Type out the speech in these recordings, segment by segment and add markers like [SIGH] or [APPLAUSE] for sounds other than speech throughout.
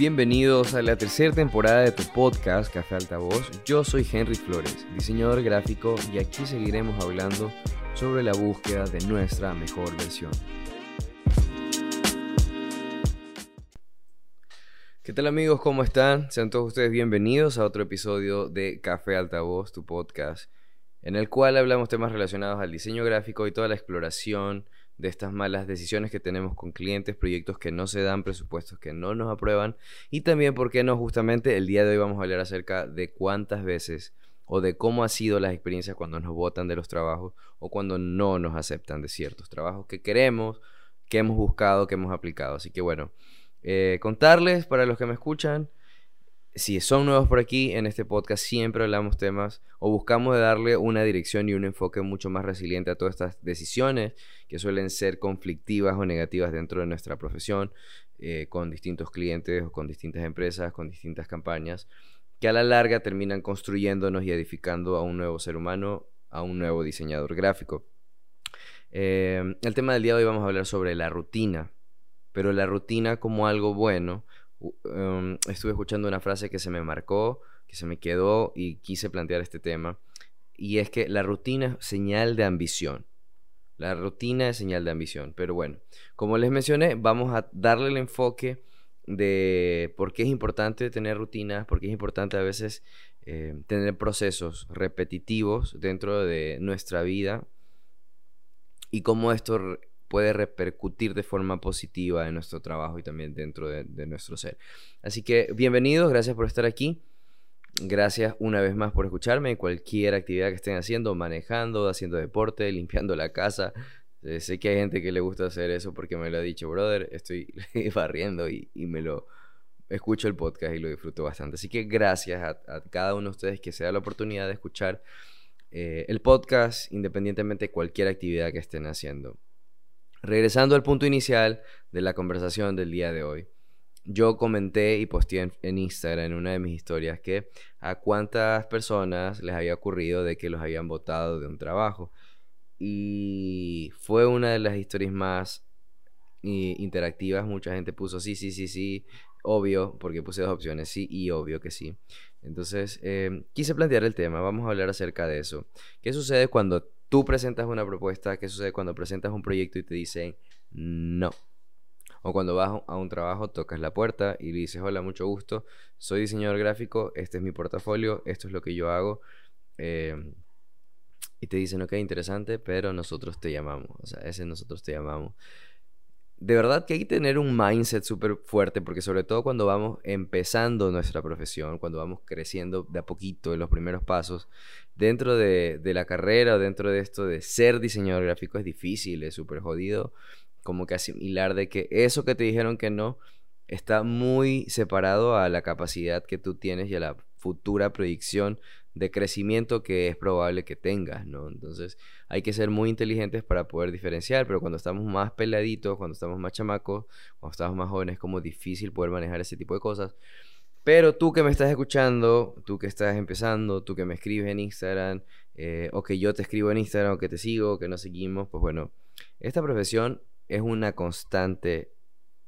Bienvenidos a la tercera temporada de tu podcast Café Altavoz. Yo soy Henry Flores, diseñador gráfico, y aquí seguiremos hablando sobre la búsqueda de nuestra mejor versión. ¿Qué tal amigos? ¿Cómo están? Sean todos ustedes bienvenidos a otro episodio de Café Altavoz, tu podcast, en el cual hablamos temas relacionados al diseño gráfico y toda la exploración de estas malas decisiones que tenemos con clientes, proyectos que no se dan, presupuestos que no nos aprueban y también, ¿por qué no? Justamente el día de hoy vamos a hablar acerca de cuántas veces o de cómo ha sido las experiencias cuando nos votan de los trabajos o cuando no nos aceptan de ciertos trabajos que queremos, que hemos buscado, que hemos aplicado. Así que bueno, eh, contarles para los que me escuchan si son nuevos por aquí, en este podcast siempre hablamos temas o buscamos darle una dirección y un enfoque mucho más resiliente a todas estas decisiones que suelen ser conflictivas o negativas dentro de nuestra profesión, eh, con distintos clientes o con distintas empresas, con distintas campañas, que a la larga terminan construyéndonos y edificando a un nuevo ser humano, a un nuevo diseñador gráfico. Eh, el tema del día de hoy vamos a hablar sobre la rutina, pero la rutina como algo bueno Em, estuve escuchando una frase que se me marcó, que se me quedó y quise plantear este tema. Y es que la rutina es señal de ambición. La rutina es señal de ambición. Pero bueno, como les mencioné, vamos a darle el enfoque de por qué es importante tener rutinas, por qué es importante a veces eh, tener procesos repetitivos dentro de nuestra vida y cómo esto puede repercutir de forma positiva en nuestro trabajo y también dentro de, nuestro ser. Así que bienvenidos, gracias por estar aquí. Gracias una vez más por escucharme cualquier actividad que estén haciendo, manejando, haciendo deporte, limpiando la casa. Eh, sé que hay gente que le gusta hacer eso porque me lo ha dicho, brother, estoy [LAUGHS] barriendo y, me lo escucho el podcast y lo disfruto bastante. Así que gracias a, cada uno de ustedes que se da la oportunidad de escuchar eh, el podcast independientemente de cualquier actividad que estén haciendo. Regresando al punto inicial de la conversación del día de hoy, yo comenté y posteé en, Instagram en una de mis historias que a cuántas personas les había ocurrido de que los habían votado de un trabajo. Y fue una de las historias más interactivas. Mucha gente puso sí, sí, sí, sí, obvio, porque puse dos opciones, sí y obvio que sí. Entonces, eh, quise plantear el tema, vamos a hablar acerca de eso. ¿Qué sucede cuando tú presentas una propuesta, ¿qué sucede cuando presentas un proyecto y te dicen no? O cuando vas a un trabajo, tocas la puerta y le dices, hola, mucho gusto, soy diseñador gráfico, este es mi portafolio, esto es lo que yo hago. Eh, y te dicen, ok, interesante, pero nosotros te llamamos. O sea, ese nosotros te llamamos de verdad que hay que tener un mindset súper fuerte, porque sobre todo cuando vamos empezando nuestra profesión, cuando vamos creciendo de a poquito en los primeros pasos, dentro de, la carrera dentro de esto de ser diseñador gráfico es difícil, es súper jodido, como que asimilar de que eso que te dijeron que no está muy separado a la capacidad que tú tienes y a la futura proyección de crecimiento que es probable que tengas, ¿no? Entonces hay que ser muy inteligentes para poder diferenciar, pero cuando estamos más peladitos, cuando estamos más chamacos, cuando estamos más jóvenes, es como difícil poder manejar ese tipo de cosas. Pero tú que me estás escuchando, tú que estás empezando, tú que me escribes en Instagram, eh, o que yo te escribo en Instagram, o que te sigo, o que nos seguimos, pues bueno, esta profesión es una constante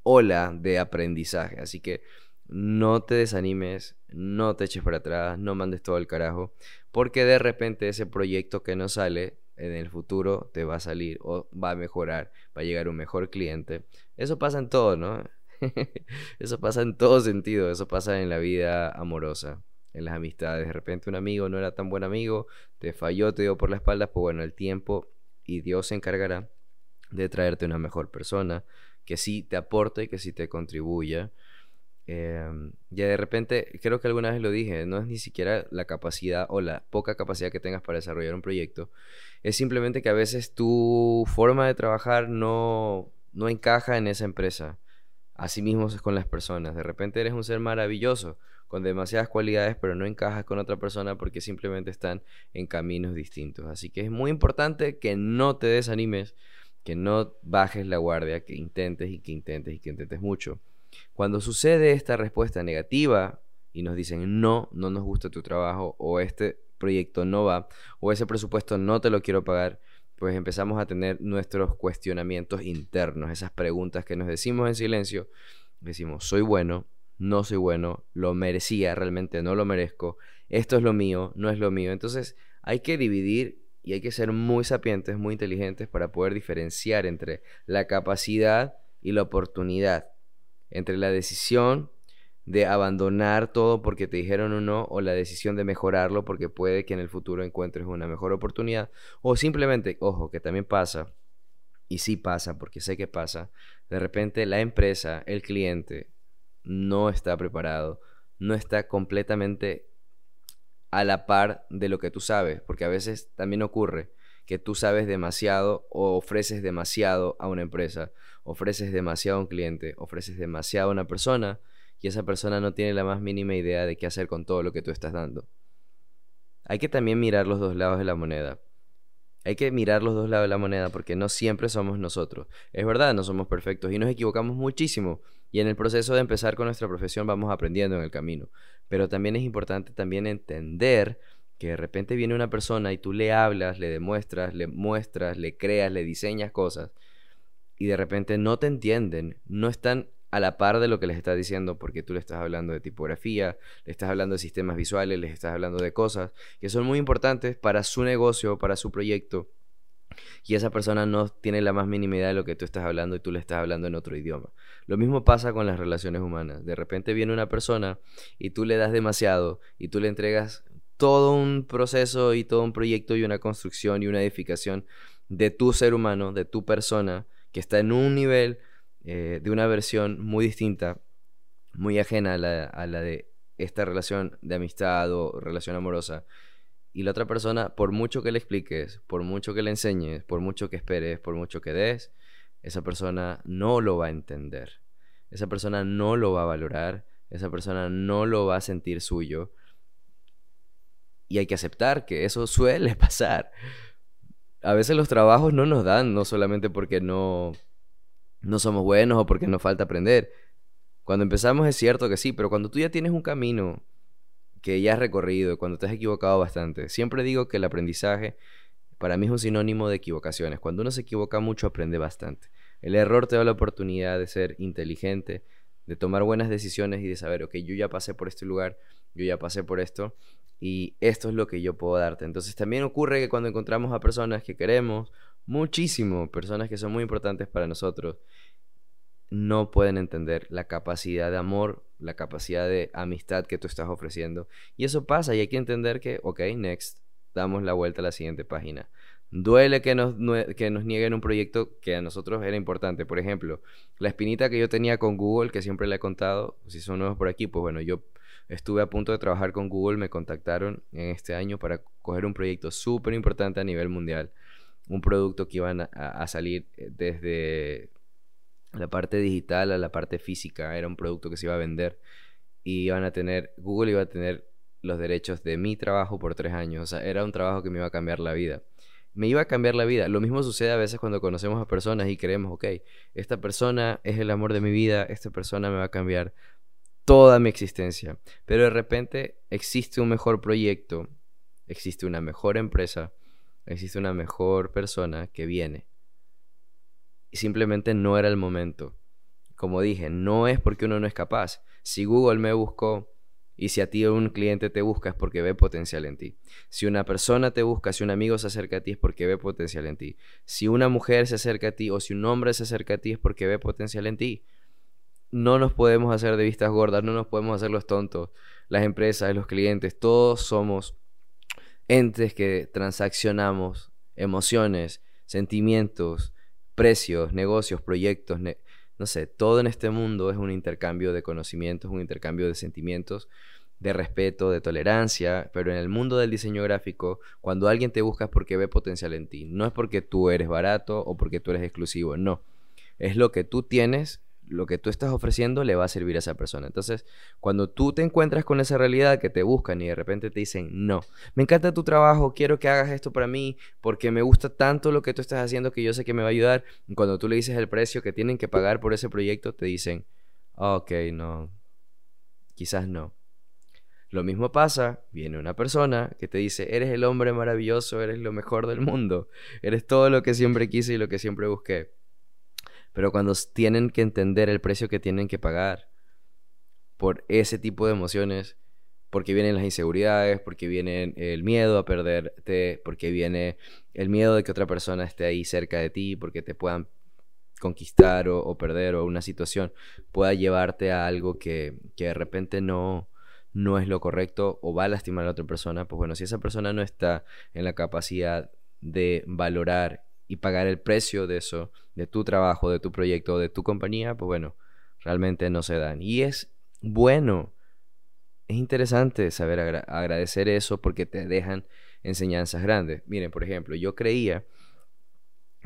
ola de aprendizaje, así que no te desanimes, no te eches para atrás, no mandes todo el carajo, porque de repente ese proyecto que no sale en el futuro te va a salir o va a mejorar, va a llegar un mejor cliente. Eso pasa en todo, ¿no? [LAUGHS] eso pasa en todo sentido, eso pasa en la vida amorosa, en las amistades. De repente un amigo no era tan buen amigo, te falló, te dio por la espalda, pues bueno, el tiempo y Dios se encargará de traerte una mejor persona que sí te aporte que sí te contribuya Em, ya de repente, creo que alguna vez lo dije, no es ni siquiera la capacidad o la poca capacidad que tengas para desarrollar un proyecto, es simplemente que a veces tu forma de trabajar no, no encaja en esa empresa. Así mismo es con las personas. De repente eres un ser maravilloso, con demasiadas cualidades, pero no encajas con otra persona porque simplemente están en caminos distintos. Así que es muy importante que no te desanimes, que no bajes la guardia, que intentes y que intentes y que intentes mucho. Cuando sucede esta respuesta negativa y nos dicen no, no nos gusta tu trabajo o este proyecto no va o ese presupuesto no te lo quiero pagar, pues empezamos a tener nuestros cuestionamientos internos, esas preguntas que nos decimos en silencio. Decimos, soy bueno, no soy bueno, lo merecía, realmente no lo merezco, esto es lo mío, no es lo mío. Entonces hay que dividir y hay que ser muy sapientes, muy inteligentes para poder diferenciar entre la capacidad y la oportunidad, entre la decisión de abandonar todo porque te dijeron o no, o la decisión de mejorarlo porque puede que en el futuro encuentres una mejor oportunidad, o simplemente, ojo, que también pasa, y sí pasa, porque sé que pasa, de repente la empresa, el cliente, no está preparado, no está completamente a la par de lo que tú sabes, porque a veces también ocurre que tú sabes demasiado o ofreces demasiado a una empresa, ofreces demasiado a un cliente, ofreces demasiado a una persona, y esa persona no tiene la más mínima idea de qué hacer con todo lo que tú estás dando. Hay que también mirar los dos lados de la moneda. Hay que mirar los dos lados de la moneda porque no siempre somos nosotros. Es verdad, no somos perfectos y nos equivocamos muchísimo. Y en el proceso de empezar con nuestra profesión vamos aprendiendo en el camino. Pero también es importante también entender que de repente viene una persona y tú le hablas, le demuestras, le muestras, le creas, le diseñas cosas y de repente no te entienden, no están a la par de lo que les estás diciendo, porque tú le estás hablando de tipografía, le estás hablando de sistemas visuales, les estás hablando de cosas que son muy importantes para su negocio, para su proyecto. Y esa persona no tiene la más mínima idea de lo que tú estás hablando y tú le estás hablando en otro idioma. Lo mismo pasa con las relaciones humanas. De repente viene una persona y tú le das demasiado y tú le entregas todo un proceso y todo un proyecto y una construcción y una edificación de tu ser humano, de tu persona, que está en un nivel eh, de una versión muy distinta, muy ajena a la, de esta relación de amistad o relación amorosa. Y la otra persona, por mucho que le expliques, por mucho que le enseñes, por mucho que esperes, por mucho que des, esa persona no lo va a entender. Esa persona no lo va a valorar. Esa persona no lo va a sentir suyo. Y hay que aceptar que eso [LAUGHS] suele pasar. A veces los trabajos no nos dan, no solamente porque no no somos buenos o porque nos falta aprender. Cuando empezamos es cierto que sí, pero cuando tú ya tienes un camino que ya has recorrido, cuando te has equivocado bastante, siempre digo que el aprendizaje para mí es un sinónimo de equivocaciones. Cuando uno se equivoca mucho aprende bastante. El error te da la oportunidad de ser inteligente, de tomar buenas decisiones y de saber, ok, yo ya pasé por este lugar, yo ya pasé por esto y esto es lo que yo puedo darte. Entonces también ocurre que cuando encontramos a personas que queremos muchísimo, personas que son muy importantes para nosotros, no pueden entender la capacidad de amor, la capacidad de amistad que tú estás ofreciendo. Y eso pasa y hay que entender que, ok, next, damos la vuelta a la siguiente página. Duele que nos, que nos nieguen un proyecto que a nosotros era importante. Por ejemplo, la espinita que yo tenía con Google, que siempre le he contado, si son nuevos por aquí, pues bueno, yo estuve a punto de trabajar con Google, me contactaron en este año para coger un proyecto súper importante a nivel mundial un producto que iban a, salir eh, desde la parte digital a la parte física. Era un producto que se iba a vender y iban a tener, Google iba a tener los derechos de mi trabajo por tres años. O sea, era un trabajo que me iba a cambiar la vida. Me iba a cambiar la vida. Lo mismo sucede a veces cuando conocemos a personas y creemos, ok, esta persona es el amor de mi vida, esta persona me va a cambiar toda mi existencia. Pero de repente existe un mejor proyecto, existe una mejor empresa existe una mejor persona que viene. Y simplemente no era el momento. Como dije, no es porque uno no es capaz. Si Google me buscó y si a ti un cliente te busca es porque ve potencial en ti. Si una persona te busca, si un amigo se acerca a ti es porque ve potencial en ti. Si una mujer se acerca a ti o si un hombre se acerca a ti es porque ve potencial en ti. No nos podemos hacer de vistas gordas, no nos podemos hacer los tontos. Las empresas, los clientes, todos somos entes que transaccionamos emociones, sentimientos, precios, negocios, proyectos, no sé, todo en este mundo es un intercambio de conocimientos, un intercambio de sentimientos, de respeto, de tolerancia, pero en el mundo del diseño gráfico, cuando alguien te busca es porque ve potencial en ti, no es porque tú eres barato o porque tú eres exclusivo, no, es lo que tú tienes lo que tú estás ofreciendo le va a servir a esa persona. Entonces, cuando tú te encuentras con esa realidad que te buscan y de repente te dicen, no, me encanta tu trabajo, quiero que hagas esto para mí, porque me gusta tanto lo que tú estás haciendo que yo sé que me va a ayudar, cuando tú le dices el precio que tienen que pagar por ese proyecto, te dicen, ok, no, quizás no. Lo mismo pasa, viene una persona que te dice, eres el hombre maravilloso, eres lo mejor del mundo, eres todo lo que siempre quise y lo que siempre busqué pero cuando tienen que entender el precio que tienen que pagar, por ese tipo de emociones, porque vienen las inseguridades, porque viene el miedo a perderte, porque viene el miedo de que otra persona esté ahí cerca de ti, porque te puedan conquistar o, perder o una situación pueda llevarte a algo que, que, de repente no, no es lo correcto o va a lastimar a la otra persona, pues bueno, si esa persona no está en la capacidad de valorar y pagar el precio de eso, de tu trabajo, de tu proyecto, de tu compañía, pues bueno, realmente no se dan. Y es bueno, es interesante saber agradecer eso porque te dejan enseñanzas grandes. Miren, por ejemplo, yo creía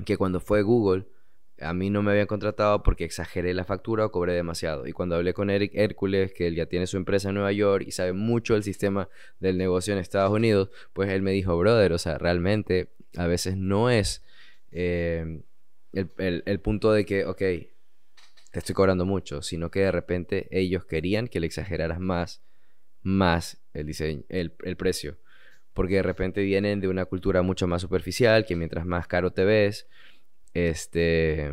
que cuando fue Google, a mí no me habían contratado porque exageré la factura o cobré demasiado. Y cuando hablé con Eric Hércules, que él ya tiene su empresa en Nueva York y sabe mucho del sistema del negocio en Estados Unidos, pues él me dijo, brother, o sea, realmente a veces no es eh, el, punto de que, ok, te estoy cobrando mucho, sino que de repente ellos querían que le exageraras más, más el, diseño, el, el precio. Porque de repente vienen de una cultura mucho más superficial, que mientras más caro te ves, este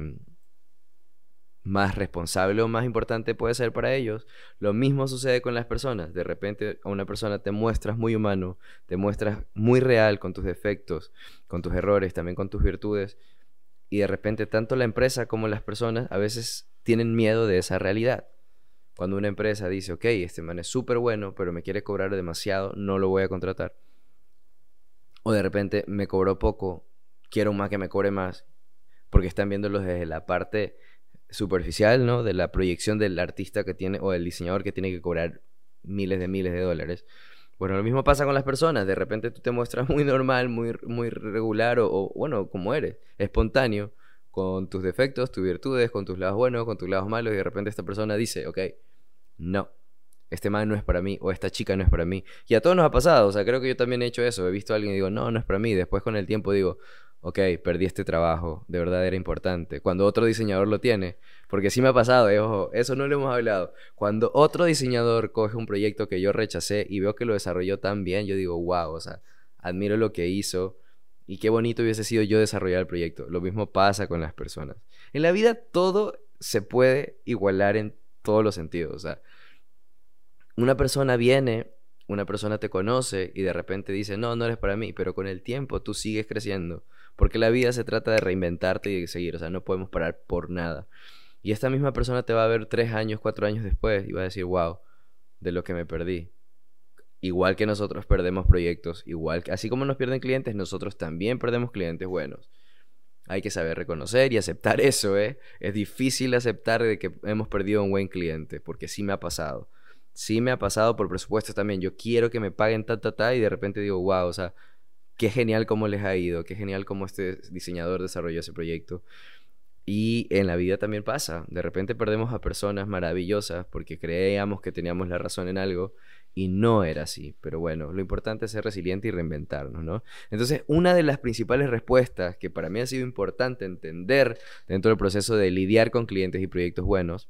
más responsable o más importante puede ser para ellos. Lo mismo sucede con las personas. De repente a una persona te muestras muy humano, te muestras muy real con tus defectos, con tus errores, también con tus virtudes. Y de repente tanto la empresa como las personas a veces tienen miedo de esa realidad. Cuando una empresa dice, ok, este man es súper bueno, pero me quiere cobrar demasiado, no lo voy a contratar. O de repente me cobró poco, quiero más que me cobre más, porque están viéndolo desde la parte superficial, ¿no? De la proyección del artista que tiene o del diseñador que tiene que cobrar miles de miles de dólares. Bueno, lo mismo pasa con las personas. De repente tú te muestras [LAUGHS] muy normal, muy, muy regular o, bueno, como eres, espontáneo, con tus defectos, tus virtudes, con tus lados buenos, con tus lados malos y de repente esta persona dice, ok, no, este man no es para mí o esta chica no es para mí. Y a todos nos ha pasado, o sea, creo que yo también he hecho eso. He visto a alguien y digo, no, no es para mí. Después con el tiempo digo, ok, perdí este trabajo, de verdad era importante. Cuando otro diseñador lo tiene, porque sí me ha pasado, eh, ojo, eso no lo hemos hablado. Cuando otro diseñador coge un proyecto que yo rechacé y veo que lo desarrolló tan bien, yo digo, wow, o sea, admiro lo que hizo y qué bonito hubiese sido yo desarrollar el proyecto. Lo mismo pasa con las personas. En la vida todo se puede igualar en todos los sentidos, o sea, una persona viene una persona te conoce y de repente dice, no, no eres para mí, pero con el tiempo tú sigues creciendo, porque la vida se trata de reinventarte y de seguir, o sea, no podemos parar por nada. Y esta misma persona te va a ver tres años, cuatro años después y va a decir, wow, de lo que me perdí. Igual que nosotros perdemos proyectos, igual que así como nos pierden clientes, nosotros también perdemos clientes buenos. Hay que saber reconocer y aceptar [LAUGHS] eso, ¿eh? Es difícil aceptar de que hemos perdido un buen cliente, porque sí me ha pasado. Sí me ha pasado por presupuestos también. Yo quiero que me paguen ta, ta, ta, y de repente digo, wow, o sea, qué genial cómo les ha ido, qué genial cómo este diseñador desarrolló ese proyecto. Y en la vida también pasa, de repente perdemos a personas maravillosas porque creíamos que teníamos la razón en algo y no era así. Pero bueno, lo importante es ser resiliente y reinventarnos, ¿no? Entonces, una de las principales respuestas que para mí ha sido importante entender dentro del proceso de lidiar con clientes y proyectos buenos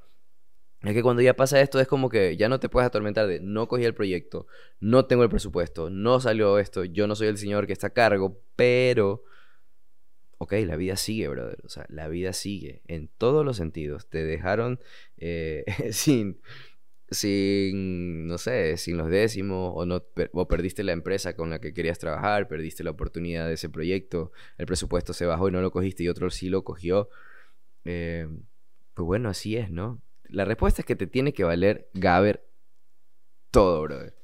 es que cuando ya pasa esto es como que ya no te puedes atormentar de no cogí el proyecto, no tengo el presupuesto, no salió esto, yo no soy el señor que está a cargo, pero... Ok, la vida sigue, brother. O sea, la vida sigue en todos los sentidos. Te dejaron eh, [LAUGHS] sin, sin, no sé, sin los décimos o, no, o perdiste la empresa con la que querías trabajar, perdiste la oportunidad de ese proyecto, el presupuesto se bajó y no lo cogiste y otro sí lo cogió. Eh, pues bueno, así es, ¿no? La respuesta es que te tiene que valer Gaber todo, brother.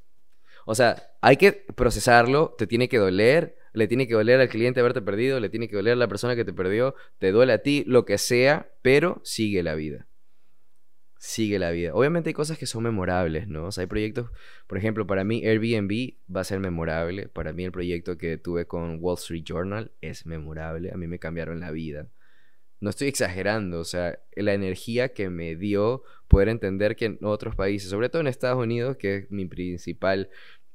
O sea, hay que procesarlo, te tiene que doler, le tiene que doler al cliente haberte perdido, le tiene que doler a la persona que te perdió, te duele a ti, lo que sea, pero sigue la vida. Sigue la vida. Obviamente hay cosas que son memorables, ¿no? O sea, hay proyectos, por ejemplo, para mí Airbnb va a ser memorable. Para mí el proyecto que tuve con Wall Street Journal es memorable. A mí me cambiaron la vida no estoy exagerando, o sea, la energía que me dio poder entender que en otros países, sobre todo en Estados Unidos, que es mi principal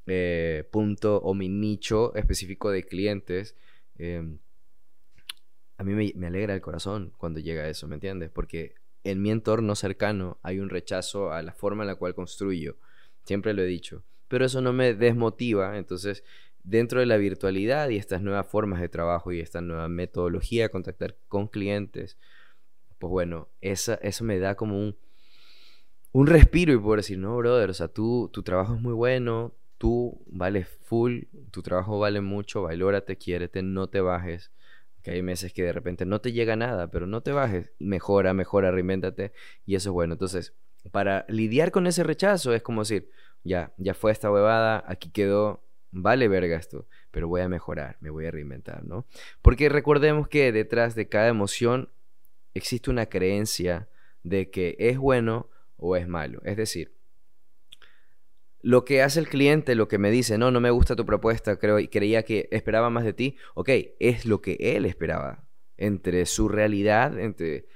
eh, punto o mi nicho específico de clientes, em, a mí me, alegra el corazón cuando llega eso, ¿me entiendes? Porque en mi entorno cercano hay un rechazo a la forma en la cual construyo, siempre lo he dicho, pero eso no me desmotiva, entonces dentro de la virtualidad y estas nuevas formas de trabajo y esta nueva metodología de contactar con clientes, pues bueno, esa, eso me da como un, un respiro y poder decir, no, brother, o sea, tú, tu trabajo es muy bueno, tú vales full, tu trabajo vale mucho, valórate, quiérete, no te bajes. Que hay meses que de repente no te llega nada, pero no te bajes, mejora, mejora, reinvéntate y eso es bueno. Entonces, para lidiar con ese rechazo es como decir, ya, ya fue esta huevada, aquí quedó, vale verga esto, pero voy a mejorar, me voy a reinventar, ¿no? Porque recordemos que detrás de cada emoción existe una creencia de que es bueno o es malo. Es decir, lo que hace el cliente, lo que me dice, no, no me gusta tu propuesta, creo, creía que esperaba más de ti, ok, es lo que él esperaba. Entre su realidad, entre,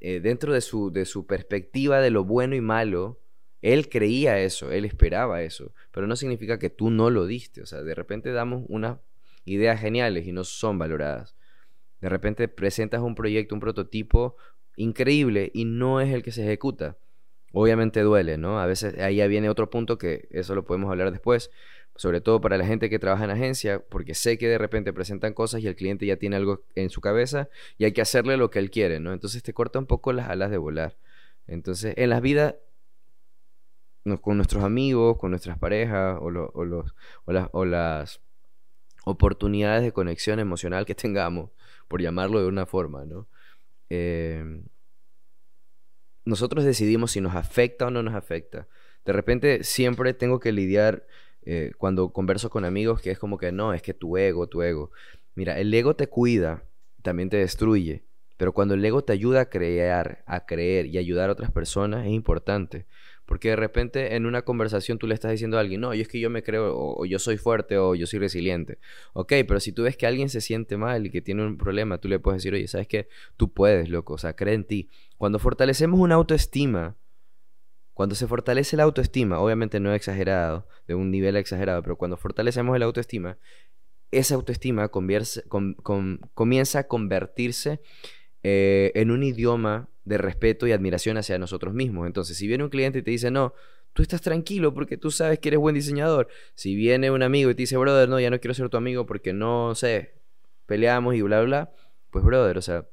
eh, dentro de su, de su perspectiva de lo bueno y malo, él creía eso, él esperaba eso, pero no significa que tú no lo diste. O sea, de repente damos unas ideas geniales y no son valoradas. De repente presentas un proyecto, un prototipo increíble y no es el que se ejecuta. Obviamente duele, ¿no? A veces ahí ya viene otro punto que eso lo podemos hablar después, sobre todo para la gente que trabaja en agencia, porque sé que de repente presentan cosas y el cliente ya tiene algo en su cabeza y hay que hacerle lo que él quiere, ¿no? Entonces te corta un poco las alas de volar. Entonces, en la vida con nuestros amigos, con nuestras parejas o, los, o, las, oportunidades de conexión emocional que [LAUGHS] tengamos, por llamarlo de una forma, ¿no? Em, nosotros decidimos si nos afecta o no nos afecta. De repente siempre tengo que lidiar eh, cuando converso con amigos que es como que no, es que tu ego, tu ego. Mira, el ego te cuida, también te destruye, pero cuando el ego te ayuda a crear, a creer y ayudar a otras personas es importante. Porque de repente en una conversación tú le estás diciendo a alguien, no, yo es que yo me creo, o, yo soy fuerte, o yo soy resiliente. Ok, pero si tú ves que alguien se siente mal y que tiene un problema, tú le puedes decir, oye, ¿sabes qué? Tú puedes, loco, o sea, cree en ti. Cuando fortalecemos una autoestima, cuando se fortalece la autoestima, obviamente no exagerado, de un nivel exagerado, pero cuando fortalecemos la autoestima, esa autoestima comienza a convertirse eh, en un idioma de respeto y admiración hacia nosotros mismos. Entonces, si viene un cliente y te dice, no, tú estás tranquilo porque tú sabes que eres buen diseñador. Si viene un amigo y te dice, brother, no, ya no quiero ser tu amigo porque no sé, peleamos y bla, bla, pues, brother, o sea,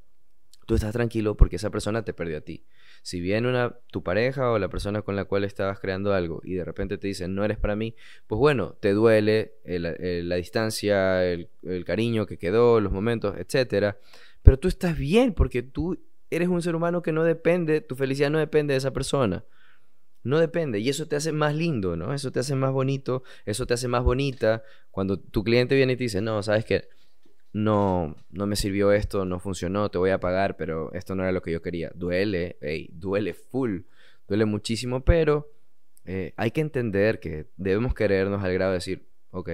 tú estás tranquilo porque esa persona te perdió a ti. Si viene una, tu pareja o la persona con la cual estabas creando algo y de repente te dicen, no eres para mí, pues bueno, te duele la distancia, el, el cariño que quedó, los momentos, etcétera. Pero tú estás bien porque tú eres un ser humano que no depende, tu felicidad no depende de esa persona. No depende. Y eso te hace más lindo, ¿no? Eso te hace más bonito, eso te hace más bonita. Cuando tu cliente viene y te dice, no, sabes que no, no me sirvió esto, no funcionó, te voy a pagar, pero esto no era lo que yo quería. Duele, hey, duele full, duele muchísimo, pero eh, hay que entender que debemos querernos al grado de decir, ok,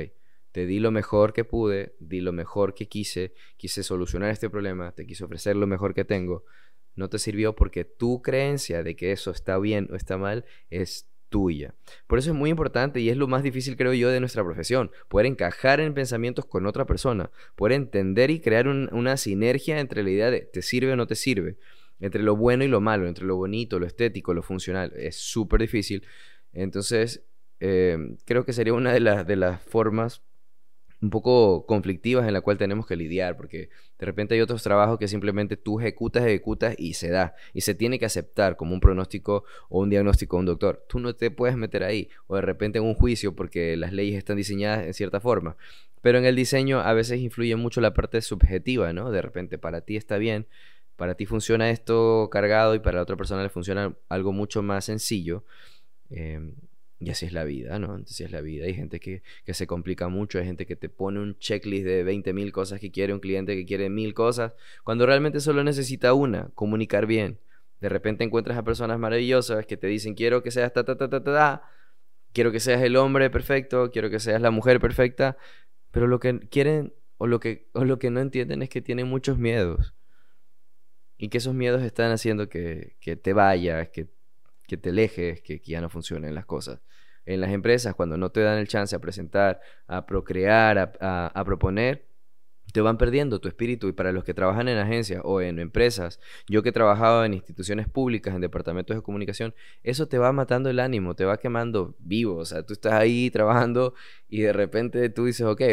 te di lo mejor que pude, di lo mejor que quise, quise solucionar este problema, te quise ofrecer lo mejor que tengo. No te sirvió porque tu creencia de que eso está bien o está mal es tuya. Por eso es muy importante y es lo más difícil, creo yo, de nuestra profesión, poder encajar en pensamientos con otra persona, poder entender y crear una sinergia entre la idea de te sirve o no te sirve, entre lo bueno y lo malo, entre lo bonito, lo estético, lo funcional. Es súper difícil. Entonces, eh, creo que sería una de, las de las formas un poco conflictivas en la cual tenemos que lidiar, porque de repente hay otros trabajos que simplemente tú ejecutas, ejecutas y se da, y se tiene que aceptar como un pronóstico o un diagnóstico de un doctor. Tú no te puedes meter ahí, o de repente en un juicio porque las leyes están diseñadas en cierta forma. Pero en el diseño a veces influye mucho la parte subjetiva, ¿no? De repente para ti está bien, para ti funciona esto cargado y para la otra persona le funciona algo mucho más sencillo. Em, y así es la vida, ¿no? Así es la vida. Hay gente que, se complica mucho, hay gente que te pone un checklist de 20.000 cosas que quiere, un cliente que quiere mil cosas, cuando realmente solo necesita una, comunicar bien. De repente encuentras a personas maravillosas que te dicen, quiero que seas ta, ta, ta, ta, ta, ta, quiero que seas el hombre perfecto, quiero que seas la mujer perfecta, pero lo que quieren o lo que, o lo que no entienden es que tienen muchos miedos. Y que esos miedos están haciendo que, que te vayas, que que te alejes, que, ya no funcionen las cosas. En las empresas, cuando no te dan el chance a presentar, a procrear, a, proponer, te van perdiendo tu espíritu. Y para los que trabajan en agencias o en empresas, yo que he trabajado en instituciones públicas, en departamentos de comunicación, eso te va matando el ánimo, te va quemando vivo, o sea, tú estás ahí trabajando y de repente tú dices, ok,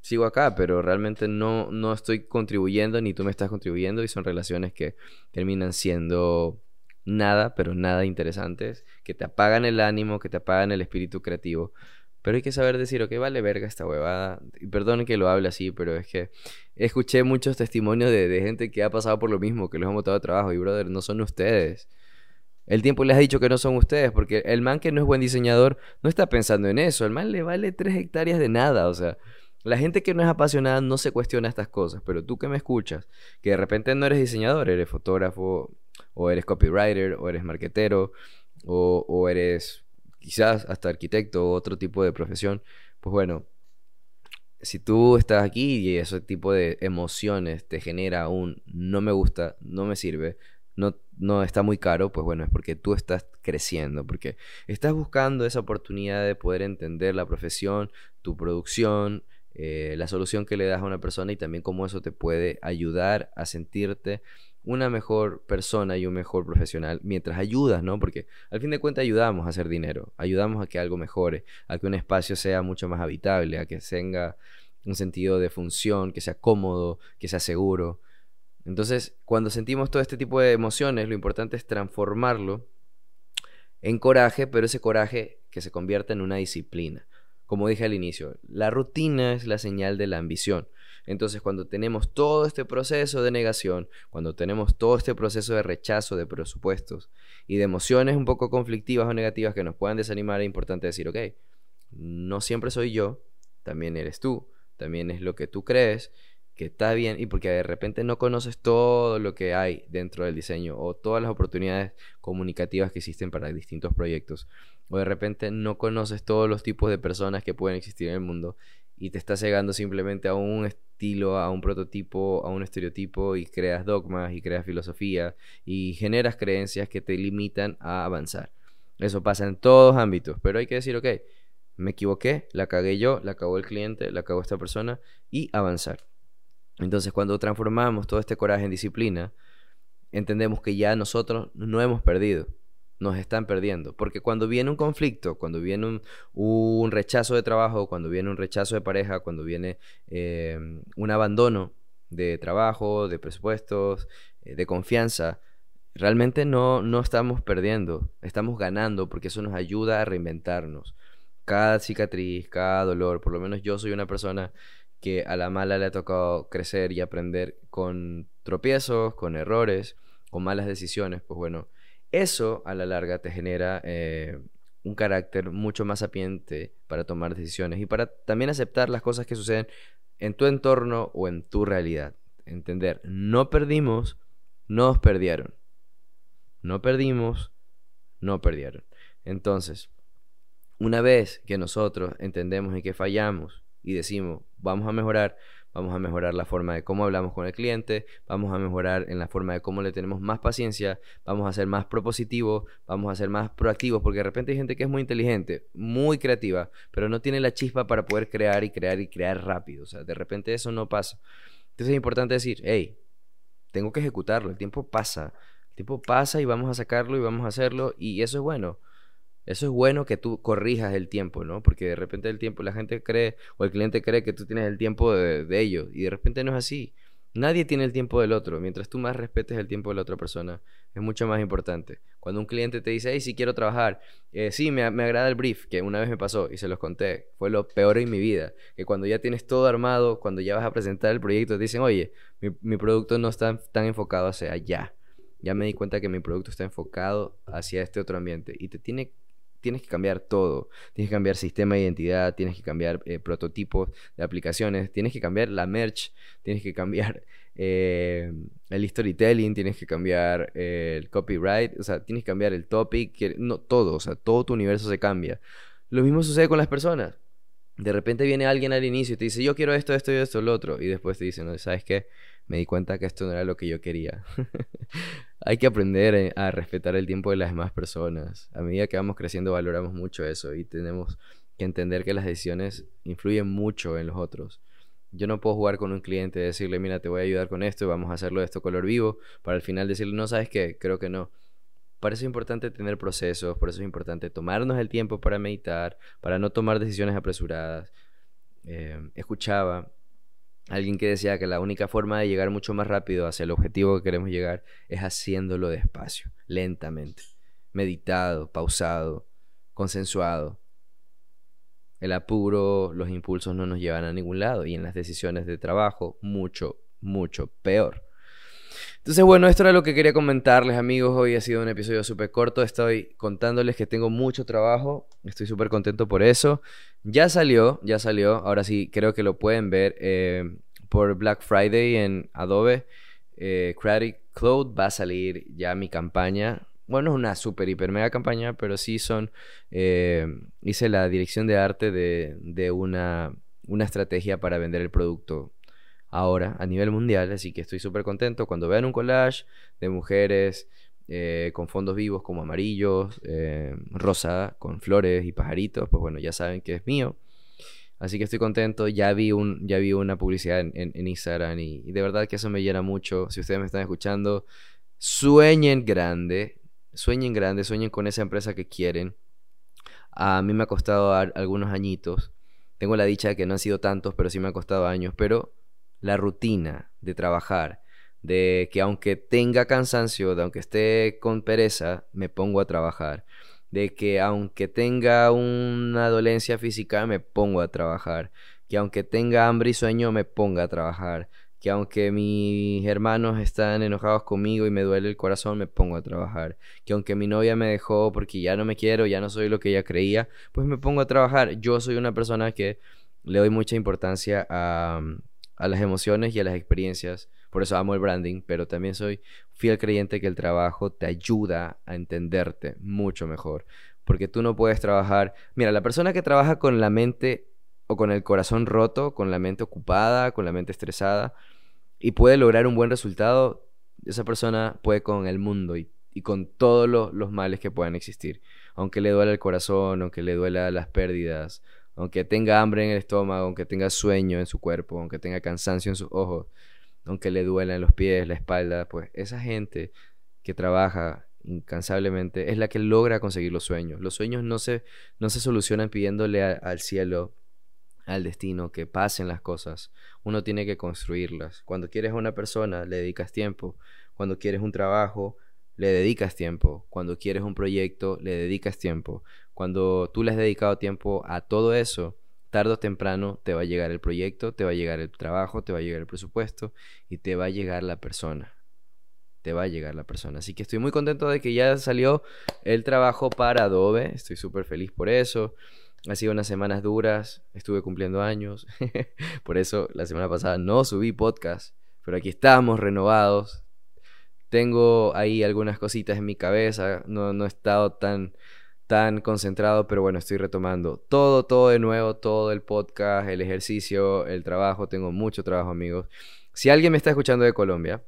sigo acá, pero realmente no, no estoy contribuyendo ni tú me estás contribuyendo. Y son relaciones que terminan siendo nada, pero nada interesantes, que te apagan el ánimo, que te apagan el espíritu creativo. Pero hay que saber decir, ok, vale verga esta huevada. Y perdón que lo hable así, pero es que escuché muchos testimonios de, gente que ha pasado por lo mismo, que los han botado de trabajo. Y brother, no son ustedes. El tiempo les ha dicho que no son ustedes, porque el man que no es buen diseñador no está pensando en eso. El man le vale tres hectáreas de nada, o sea. La gente que no es apasionada no se cuestiona estas cosas, pero tú que me escuchas, que de repente no eres diseñador, eres fotógrafo, o eres copywriter, o eres marquetero, o, o eres quizás hasta arquitecto o otro tipo de profesión, pues bueno, si tú estás aquí y ese tipo de emociones te genera un no me gusta, no me sirve, no, no está muy caro, pues bueno, es porque tú estás creciendo, porque estás buscando esa oportunidad de poder entender la profesión, tu producción, eh, la solución que le das a una persona y también cómo eso te puede ayudar a sentirte una mejor persona y un mejor profesional mientras ayudas, ¿no? Porque al fin de cuentas ayudamos a hacer dinero, ayudamos a que algo mejore, a que un espacio sea mucho más habitable, a que tenga un sentido de función, que sea cómodo, que sea seguro. Entonces, cuando sentimos todo este tipo de emociones, lo importante es transformarlo en coraje, pero ese coraje que se convierta en una disciplina. Como dije al inicio, la rutina es la señal de la ambición. Entonces, cuando tenemos todo este proceso de negación, cuando tenemos todo este proceso de rechazo de presupuestos y de emociones un poco conflictivas o negativas que nos puedan desanimar, es importante decir, ok, no siempre soy yo, también eres tú, también es lo que tú crees, que está bien, y porque de repente no conoces todo lo que hay dentro del diseño o todas las oportunidades comunicativas que existen para distintos proyectos, o de repente no conoces todos los tipos de personas que pueden existir en el mundo y te estás llegando simplemente a un estilo, a un prototipo, a un estereotipo y creas dogmas y creas filosofía y generas creencias que te limitan a avanzar. Eso pasa en todos ámbitos, pero hay que decir, ok, me equivoqué, la cagué yo, la cagó el cliente, la cagó esta persona y avanzar. Entonces cuando transformamos todo este coraje en disciplina, entendemos que ya nosotros no hemos perdido nos están perdiendo. Porque cuando viene un conflicto, cuando viene un, rechazo de trabajo, cuando viene un rechazo de pareja, cuando viene eh, un abandono de trabajo, de presupuestos, eh, de confianza, realmente no, no estamos perdiendo, estamos ganando porque eso nos ayuda a reinventarnos. Cada cicatriz, cada dolor, por lo menos yo soy una persona que a la mala le ha tocado crecer y aprender con tropiezos, con errores, con malas decisiones, pues bueno, eso a la larga te genera eh, un carácter mucho más sapiente para tomar decisiones y para también aceptar las cosas que suceden en tu entorno o en tu realidad. Entender, no perdimos, nos perdieron. No perdimos, no perdieron. Entonces, una vez que nosotros entendemos y que fallamos y decimos, vamos a mejorar, vamos a mejorar la forma de cómo hablamos con el cliente, vamos a mejorar en la forma de cómo le tenemos más paciencia, vamos a ser más propositivos, vamos a ser más proactivos, porque de repente hay gente que es muy inteligente, muy creativa, pero no tiene la chispa para poder crear y crear y crear rápido, o sea, de repente eso no pasa. Entonces es importante decir, hey, tengo que ejecutarlo, el tiempo pasa, el tiempo pasa y vamos a sacarlo y vamos a hacerlo y eso es bueno. Eso es bueno que tú corrijas el tiempo, ¿no? Porque de repente el tiempo, la gente cree o el cliente cree que tú tienes el tiempo de, ellos y de repente no es así. Nadie tiene el tiempo del otro. Mientras tú más respetes el tiempo de la otra persona, es mucho más importante. Cuando un cliente te dice, hey, sí quiero trabajar, eh, sí, me, agrada el brief, que una vez me pasó y se los conté, fue lo peor en mi vida. Que cuando ya tienes todo armado, cuando ya vas a presentar el proyecto, te dicen, oye, mi, mi producto no está tan enfocado hacia allá. Ya me di cuenta que mi producto está enfocado hacia este otro ambiente y te tiene tienes que cambiar todo. Tienes que cambiar sistema de identidad, tienes que cambiar eh, prototipos de aplicaciones, tienes que cambiar la merch, tienes que cambiar [LAUGHS] eh, el storytelling, tienes que cambiar eh, el copyright, o sea, tienes que cambiar el topic, no, todo, o sea, todo tu universo se cambia. Lo mismo sucede con las personas. De repente viene alguien al inicio y te dice, yo quiero esto, esto y esto, lo otro. Y después te dice, no, ¿sabes qué? Me di cuenta que esto no era lo que yo quería. [LAUGHS] hay que aprender eh, a respetar el tiempo de las demás personas. A medida que vamos creciendo valoramos mucho eso y tenemos que entender que las decisiones influyen mucho en los otros. Yo no puedo jugar con un cliente y decirle, mira, te voy a ayudar con esto vamos a hacerlo de esto color vivo, para al final decirle, no, ¿sabes qué? Creo que no. Para eso es importante tener procesos, por eso es importante tomarnos el tiempo para meditar, para no tomar decisiones apresuradas. Eh, escuchaba Alguien que decía que la única forma de llegar mucho más rápido hacia el objetivo que queremos llegar es haciéndolo despacio, lentamente, meditado, pausado, consensuado. El apuro, los impulsos no nos llevan a ningún lado y en las decisiones de trabajo mucho, mucho peor. Entonces, bueno, esto era lo que quería comentarles, amigos. Hoy ha sido un episodio súper corto. Estoy contándoles que tengo mucho trabajo. Estoy súper contento por eso. Ya salió, ya salió. Ahora sí, creo que lo pueden ver eh, por Black Friday en Adobe. Eh, Creative Cloud va a salir ya mi campaña. Bueno, es una super, hiper, mega campaña, pero sí son... Eh, hice la dirección de arte de, de una, una estrategia para vender el producto ahora a nivel mundial, así que estoy súper contento. Cuando vean un collage de mujeres eh, con fondos vivos como amarillos, eh, rosa, con flores y pajaritos, pues bueno, ya saben que es mío. Así que estoy contento, ya vi, un, ya vi una publicidad en, Instagram y, y, de verdad que eso me llena mucho. Si ustedes me están escuchando, sueñen grande, sueñen grande, sueñen con esa empresa que quieren. A mí me ha costado algunos añitos. Tengo la dicha de que no han sido tantos, pero sí me ha costado años. Pero la rutina de trabajar, de que aunque tenga cansancio, de aunque esté con pereza, me pongo a trabajar, de que aunque tenga una dolencia física, me pongo a trabajar, que aunque tenga hambre y sueño, me ponga a trabajar, que aunque mis hermanos están enojados conmigo y me duele el corazón, me pongo a trabajar, que aunque mi novia me dejó porque ya no me quiero, ya no soy lo que ella creía, pues me pongo a trabajar. Yo soy una persona que le doy mucha importancia a, a las emociones y a las experiencias. Por eso amo el branding, pero también soy fiel creyente que el trabajo te ayuda a entenderte mucho mejor. Porque tú no puedes trabajar. Mira, la persona que trabaja con la mente o con el corazón roto, con la mente ocupada, con la mente estresada, y puede lograr un buen resultado, esa persona puede con el mundo y, con todos los males que puedan existir. Aunque le duela el corazón, aunque le duela las pérdidas, aunque tenga hambre en el estómago, aunque tenga sueño en su cuerpo, aunque tenga cansancio en sus ojos, aunque le duela en los pies, la espalda, pues esa gente que trabaja incansablemente es la que logra conseguir los sueños. Los sueños no se, no se solucionan pidiéndole al cielo, al destino, que pasen las cosas. Uno tiene que construirlas. Cuando quieres a una persona, le dedicas tiempo. Cuando quieres un trabajo, le dedicas tiempo. Cuando quieres un proyecto, le dedicas tiempo. Cuando tú le has dedicado tiempo a todo eso, tarde o temprano te va a llegar el proyecto, te va a llegar el trabajo, te va a llegar el presupuesto y te va a llegar la persona. Te va a llegar la persona. Así que estoy muy contento de que ya salió el trabajo para Adobe. Estoy súper feliz por eso. Ha sido unas semanas duras. Estuve cumpliendo años. [LAUGHS] por eso la semana pasada no subí podcast. Pero aquí estamos renovados. Tengo ahí algunas cositas en mi cabeza. No, no he estado tan tan concentrado, pero bueno, estoy retomando todo, todo de nuevo, todo el podcast, el ejercicio, el trabajo, tengo mucho trabajo amigos. Si alguien me está escuchando de Colombia,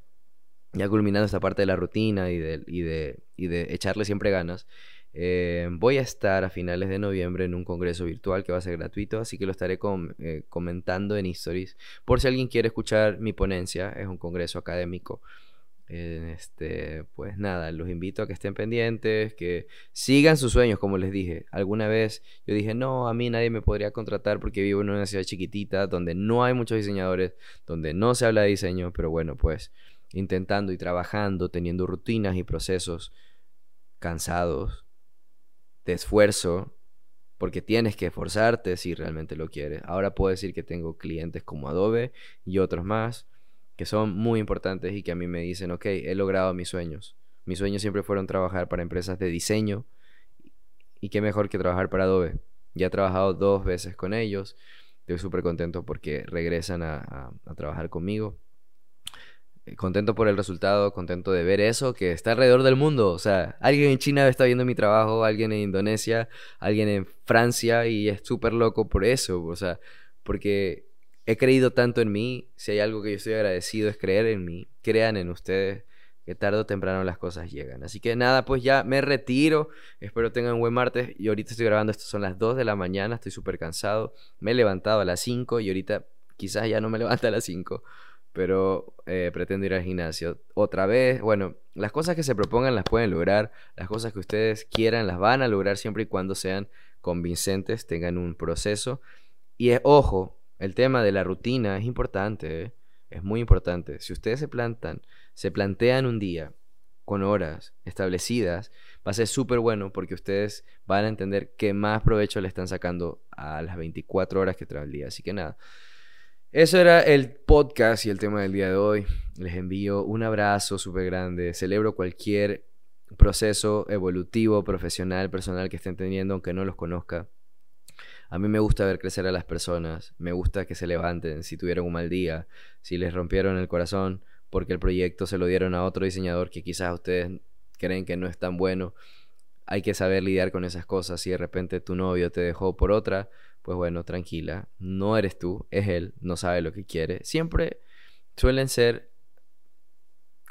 ya culminando esta parte de la rutina y de, y de, y de echarle siempre ganas, eh, voy a estar a finales de noviembre en un congreso virtual que va a ser gratuito, así que lo estaré eh, comentando en stories. Por si alguien quiere escuchar mi ponencia, es un congreso académico este, pues nada, los invito a que estén pendientes, que sigan sus sueños, como les dije. Alguna vez yo dije, no, a mí nadie me podría contratar porque vivo en una ciudad chiquitita donde no hay muchos diseñadores, donde no se habla de diseño, pero bueno, pues intentando y trabajando, teniendo rutinas y procesos cansados, de esfuerzo, porque tienes que esforzarte si realmente lo quieres. Ahora puedo decir que tengo clientes como Adobe y otros más que son muy importantes y que a mí me dicen, ok, he logrado mis sueños. Mis sueños siempre fueron trabajar para empresas de diseño y qué mejor que trabajar para Adobe. Ya he trabajado dos veces con ellos. Estoy súper contento porque regresan a, trabajar conmigo. Eh, contento por el resultado, contento de ver eso que está alrededor del mundo. O sea, alguien en China está viendo mi trabajo, alguien en Indonesia, alguien en Francia y es súper loco por eso. O sea, porque he creído tanto en mí, si hay algo que yo estoy agradecido es creer en mí, crean en ustedes, que tarde o temprano las cosas llegan. Así que nada, pues ya me retiro, espero tengan un buen martes y ahorita estoy grabando, esto son las 2 de la mañana, estoy súper cansado, me he levantado a las 5 y ahorita quizás ya no me [LAUGHS] levanta a las 5, pero eh, pretendo ir al gimnasio otra vez. Bueno, las cosas que se propongan las pueden lograr, las cosas que ustedes quieran las van a lograr siempre y cuando sean convincentes, tengan un proceso. Y es, ojo, el tema de la rutina es importante, ¿eh? es muy importante. Si ustedes se plantan, se plantean un día con horas establecidas, va a ser súper bueno porque ustedes van a entender qué más provecho le están sacando a las 24 horas que trae el día. Así que nada, eso era el podcast y el tema del día de hoy. Les envío un abrazo súper grande. Celebro cualquier proceso evolutivo, profesional, personal que estén teniendo, aunque no los conozca. A mí me gusta ver crecer a las personas, me gusta que se levanten si tuvieron un mal día, si les rompieron el corazón porque el proyecto se lo dieron a otro diseñador que quizás ustedes creen que no es tan bueno. Hay que saber lidiar con esas cosas. Si de repente tu novio te dejó por otra, pues bueno, tranquila, no eres tú, es él, no sabe lo que quiere. Siempre suelen ser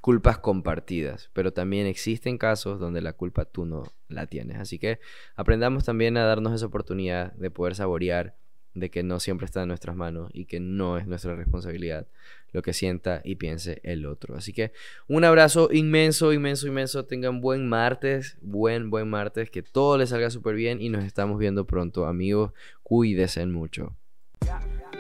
culpas compartidas, pero también existen casos donde la culpa tú no la tienes. Así que aprendamos también a darnos esa oportunidad de poder saborear de que no siempre está en nuestras manos y que no es nuestra responsabilidad lo que sienta y piense el otro. Así que un abrazo inmenso, inmenso, inmenso. Tengan buen martes, buen, buen martes, que todo les salga súper bien y nos estamos viendo pronto, amigos. Cuídense mucho.